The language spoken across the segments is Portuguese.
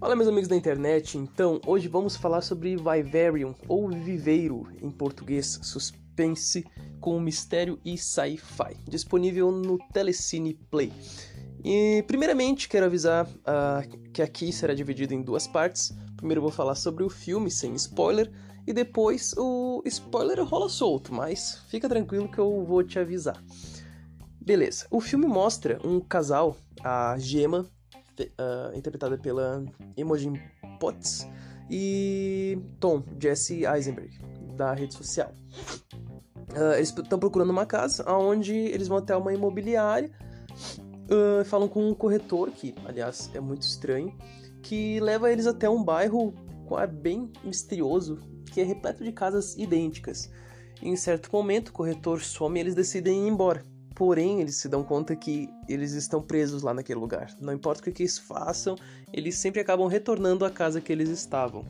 Olá, meus amigos da internet. Então, hoje vamos falar sobre Vivarium, ou Viveiro em português, suspense com mistério e sci-fi, disponível no Telecine Play. E, primeiramente, quero avisar uh, que aqui será dividido em duas partes. Primeiro, vou falar sobre o filme sem spoiler, e depois o spoiler rola solto, mas fica tranquilo que eu vou te avisar. Beleza, o filme mostra um casal, a Gema uh, interpretada pela Imogen Potts, e Tom, Jesse Eisenberg, da rede social. Uh, eles estão procurando uma casa onde eles vão até uma imobiliária, uh, falam com um corretor, que aliás é muito estranho, que leva eles até um bairro bem misterioso, que é repleto de casas idênticas. Em certo momento, o corretor some e eles decidem ir embora. Porém, eles se dão conta que eles estão presos lá naquele lugar. Não importa o que eles façam, eles sempre acabam retornando à casa que eles estavam.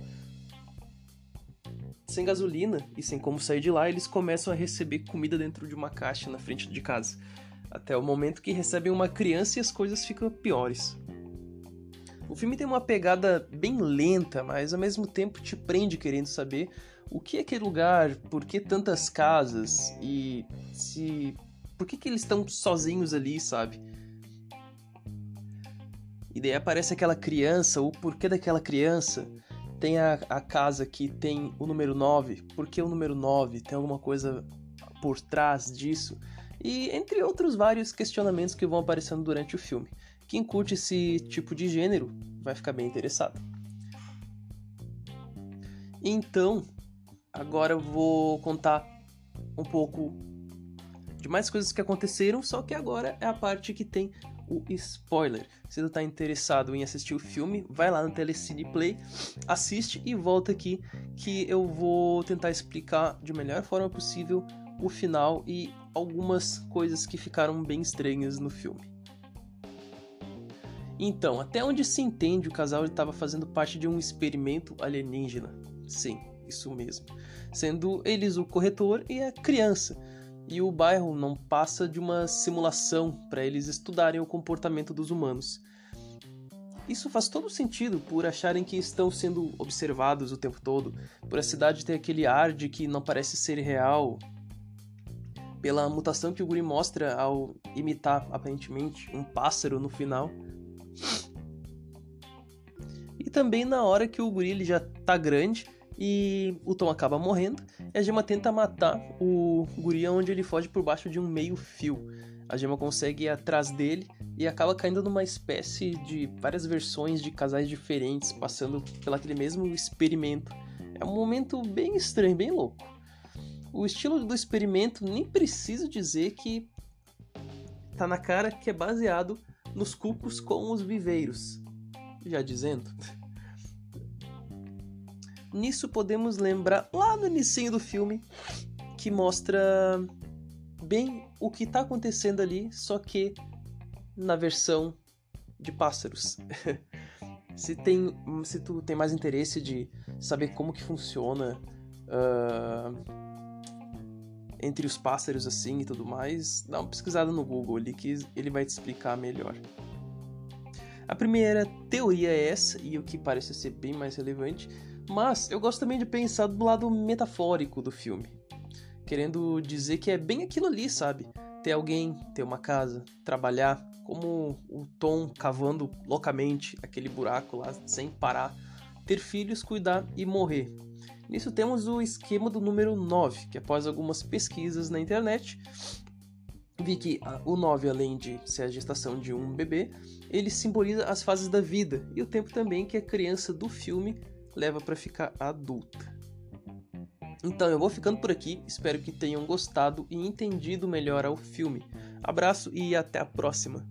Sem gasolina e sem como sair de lá, eles começam a receber comida dentro de uma caixa na frente de casa. Até o momento que recebem uma criança e as coisas ficam piores. O filme tem uma pegada bem lenta, mas ao mesmo tempo te prende querendo saber o que é aquele lugar, por que tantas casas e se por que, que eles estão sozinhos ali, sabe? E daí aparece aquela criança, o porquê daquela criança. Tem a, a casa que tem o número 9, por que o número 9? Tem alguma coisa por trás disso? E entre outros vários questionamentos que vão aparecendo durante o filme. Quem curte esse tipo de gênero vai ficar bem interessado. Então, agora eu vou contar um pouco de mais coisas que aconteceram, só que agora é a parte que tem o spoiler. Se você está interessado em assistir o filme, vai lá no Telecine Play, assiste e volta aqui que eu vou tentar explicar de melhor forma possível o final e algumas coisas que ficaram bem estranhas no filme. Então, até onde se entende, o casal estava fazendo parte de um experimento alienígena. Sim, isso mesmo. Sendo eles o corretor e a criança e o bairro não passa de uma simulação para eles estudarem o comportamento dos humanos. Isso faz todo sentido por acharem que estão sendo observados o tempo todo, por a cidade ter aquele ar de que não parece ser real, pela mutação que o guri mostra ao imitar aparentemente um pássaro no final. E também na hora que o guri ele já tá grande e o Tom acaba morrendo. E a Gema tenta matar o guri onde ele foge por baixo de um meio fio. A Gema consegue ir atrás dele e acaba caindo numa espécie de várias versões de casais diferentes, passando pelo aquele mesmo experimento. É um momento bem estranho, bem louco. O estilo do experimento nem preciso dizer que tá na cara que é baseado nos cucos com os viveiros. Já dizendo. Nisso podemos lembrar lá no início do filme que mostra bem o que está acontecendo ali, só que na versão de pássaros. se tem, se tu tem mais interesse de saber como que funciona uh, entre os pássaros assim e tudo mais, dá uma pesquisada no Google ali que ele vai te explicar melhor. A primeira teoria é essa, e o que parece ser bem mais relevante, mas eu gosto também de pensar do lado metafórico do filme. Querendo dizer que é bem aquilo ali, sabe? Ter alguém, ter uma casa, trabalhar, como o Tom cavando loucamente aquele buraco lá sem parar, ter filhos, cuidar e morrer. Nisso temos o esquema do número 9, que após algumas pesquisas na internet, vi que o 9, além de ser a gestação de um bebê, ele simboliza as fases da vida e o tempo também que a criança do filme leva para ficar adulta. Então eu vou ficando por aqui, espero que tenham gostado e entendido melhor ao filme. Abraço e até a próxima!